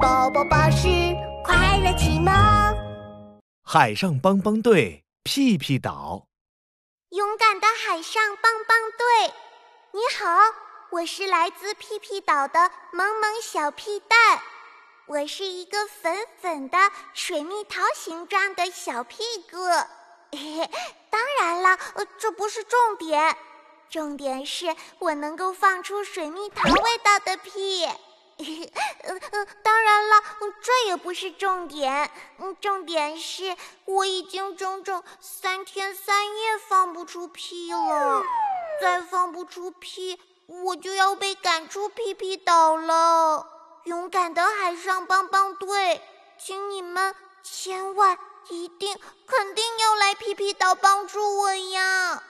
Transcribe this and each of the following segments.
宝宝巴士快乐启蒙。海上帮帮队，屁屁岛。勇敢的海上帮帮队，你好，我是来自屁屁岛的萌萌小屁蛋。我是一个粉粉的水蜜桃形状的小屁股。嘿嘿，当然了，呃，这不是重点，重点是我能够放出水蜜桃味道的屁。呃呃，当然了，这也不是重点。嗯，重点是我已经整整三天三夜放不出屁了。再放不出屁，我就要被赶出屁屁岛了。勇敢的海上帮帮队，请你们千万一定肯定要来屁屁岛帮助我呀！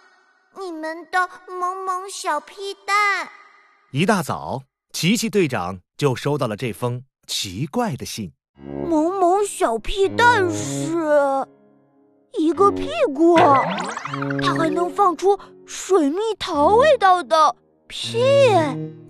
你们的萌萌小屁蛋。一大早，奇奇队长。就收到了这封奇怪的信。萌萌小屁蛋是一个屁股，它还能放出水蜜桃味道的屁。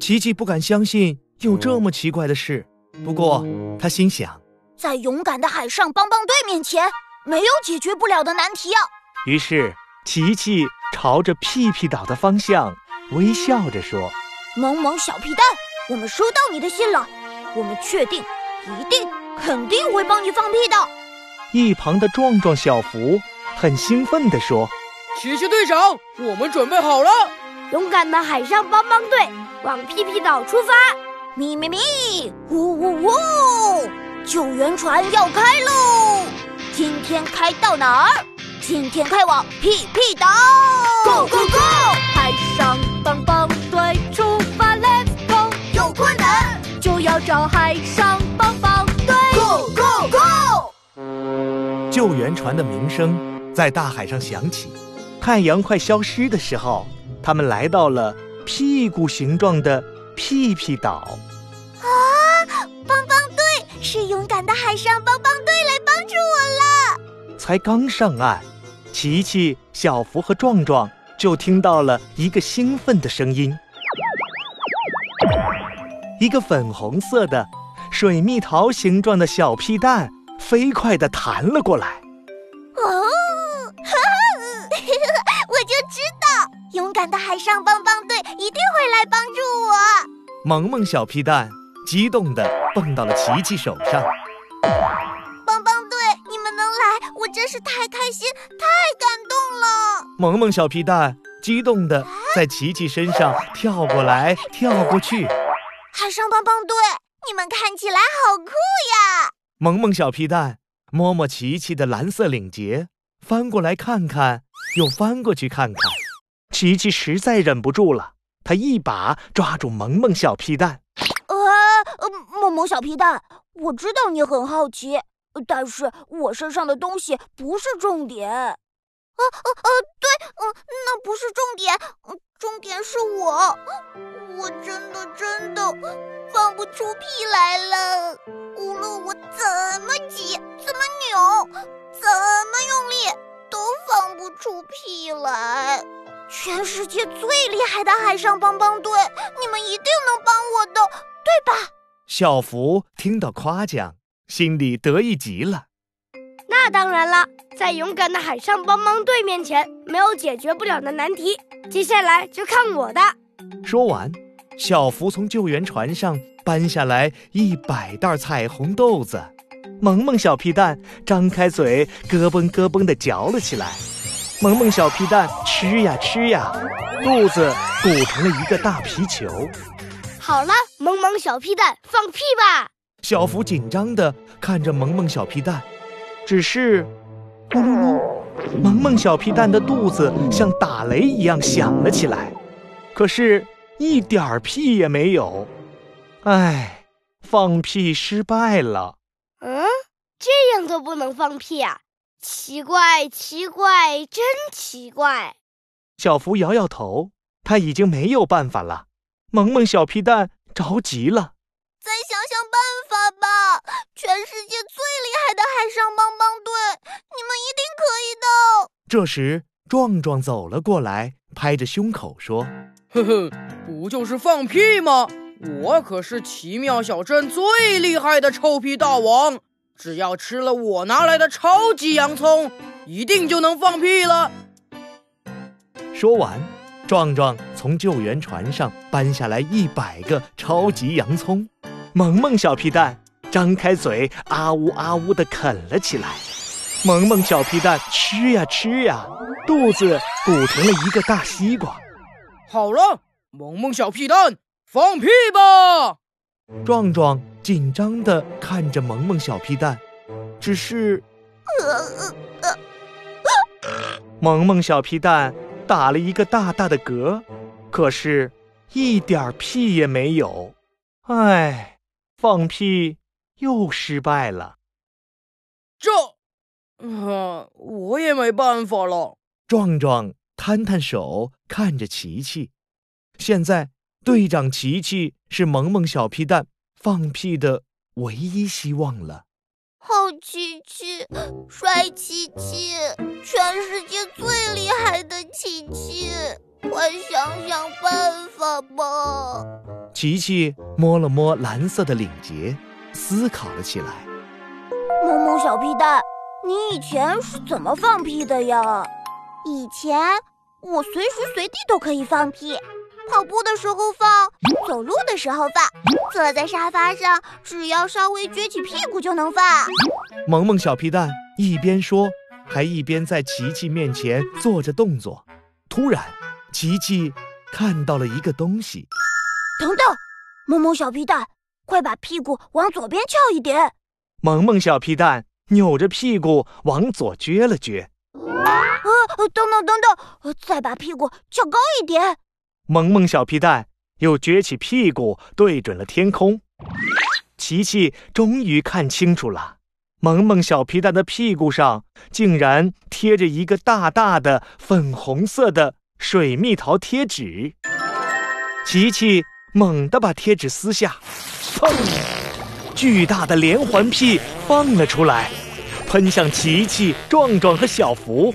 琪琪不敢相信有这么奇怪的事，不过他心想，在勇敢的海上帮帮队面前，没有解决不了的难题啊。于是，琪琪朝着屁屁岛的方向微笑着说：“萌萌小屁蛋。”我们收到你的信了，我们确定，一定，肯定会帮你放屁的。一旁的壮壮小福很兴奋地说：“奇奇队长，我们准备好了，勇敢的海上帮帮队往屁屁岛出发！咪咪咪，呜呜呜，救援船要开喽！今天开到哪儿？今天开往屁屁岛！Go go go！海上找海上帮帮队，Go Go Go！救援船的鸣声在大海上响起。太阳快消失的时候，他们来到了屁股形状的屁屁岛。啊！帮帮队是勇敢的海上帮帮队来帮助我了。才刚上岸，琪琪、小福和壮壮就听到了一个兴奋的声音。一个粉红色的水蜜桃形状的小屁蛋飞快地弹了过来。哦，我就知道，勇敢的海上帮帮队一定会来帮助我。萌萌小屁蛋激动地蹦到了琪琪手上。帮帮队，你们能来，我真是太开心、太感动了。萌萌小屁蛋激动地在琪琪身上跳过来跳过去。海上帮帮队，你们看起来好酷呀！萌萌小皮蛋摸摸琪琪的蓝色领结，翻过来看看，又翻过去看看。琪琪实在忍不住了，他一把抓住萌萌小皮蛋。呃，萌萌小皮蛋，我知道你很好奇，但是我身上的东西不是重点。呃呃呃，对，嗯，那不是重点，重点是我。我真的真的放不出屁来了，无论我怎么挤、怎么扭、怎么用力，都放不出屁来。全世界最厉害的海上帮帮队，你们一定能帮我的，对吧？小福听到夸奖，心里得意极了。那当然了，在勇敢的海上帮帮队面前，没有解决不了的难题。接下来就看我的。说完，小福从救援船上搬下来一百袋彩虹豆子，萌萌小屁蛋张开嘴，咯嘣咯嘣地嚼了起来。萌萌小屁蛋吃呀吃呀，肚子鼓成了一个大皮球。好了，萌萌小屁蛋放屁吧！小福紧张地看着萌萌小屁蛋，只是，咕噜噜，萌萌小皮蛋的肚子像打雷一样响了起来。可是，一点儿屁也没有，唉，放屁失败了。嗯，这样都不能放屁啊？奇怪，奇怪，真奇怪。小福摇摇头，他已经没有办法了。萌萌小屁蛋着急了，再想想办法吧！全世这时，壮壮走了过来，拍着胸口说。呵呵，不就是放屁吗？我可是奇妙小镇最厉害的臭屁大王，只要吃了我拿来的超级洋葱，一定就能放屁了。说完，壮壮从救援船上搬下来一百个超级洋葱，萌萌小屁蛋张开嘴，啊呜啊呜地啃了起来。萌萌小屁蛋吃呀吃呀，肚子鼓成了一个大西瓜。好了，萌萌小屁蛋，放屁吧！壮壮紧张的看着萌萌小屁蛋，只是，萌萌小屁蛋。打了一个大大的嗝，可是，一点屁也没有。唉，放屁又失败了。这，啊，我也没办法了。壮壮摊摊手，看着琪琪。现在，队长琪琪是萌萌小屁蛋放屁的唯一希望了。好琪琪，帅琪琪，全世界最厉害的琪琪，快想想办法吧！琪琪摸了摸蓝色的领结，思考了起来。萌萌小屁蛋，你以前是怎么放屁的呀？以前我随时随地都可以放屁。跑步的时候放，走路的时候放，坐在沙发上，只要稍微撅起屁股就能放。萌萌小屁蛋一边说，还一边在琪琪面前做着动作。突然，琪琪看到了一个东西。等等，萌萌小屁蛋，快把屁股往左边翘一点。萌萌小屁蛋扭着屁股往左撅了撅。呃，等等等等，再把屁股翘高一点。萌萌小皮蛋又撅起屁股，对准了天空。琪琪终于看清楚了，萌萌小皮蛋的屁股上竟然贴着一个大大的粉红色的水蜜桃贴纸。琪琪猛地把贴纸撕下，砰！巨大的连环屁放了出来，喷向琪琪、壮壮和小福。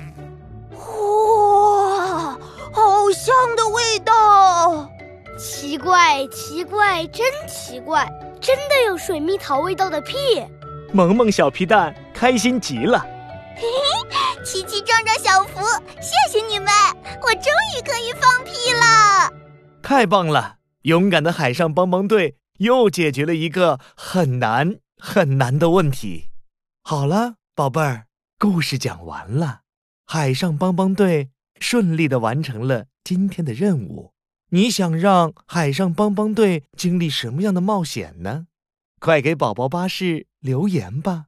哇好香的味道！奇怪，奇怪，真奇怪，真的有水蜜桃味道的屁！萌萌小皮蛋开心极了。嘿嘿，奇奇壮壮小福，谢谢你们，我终于可以放屁了！太棒了！勇敢的海上帮帮队又解决了一个很难很难的问题。好了，宝贝儿，故事讲完了。海上帮帮队。顺利的完成了今天的任务。你想让海上帮帮队经历什么样的冒险呢？快给宝宝巴士留言吧。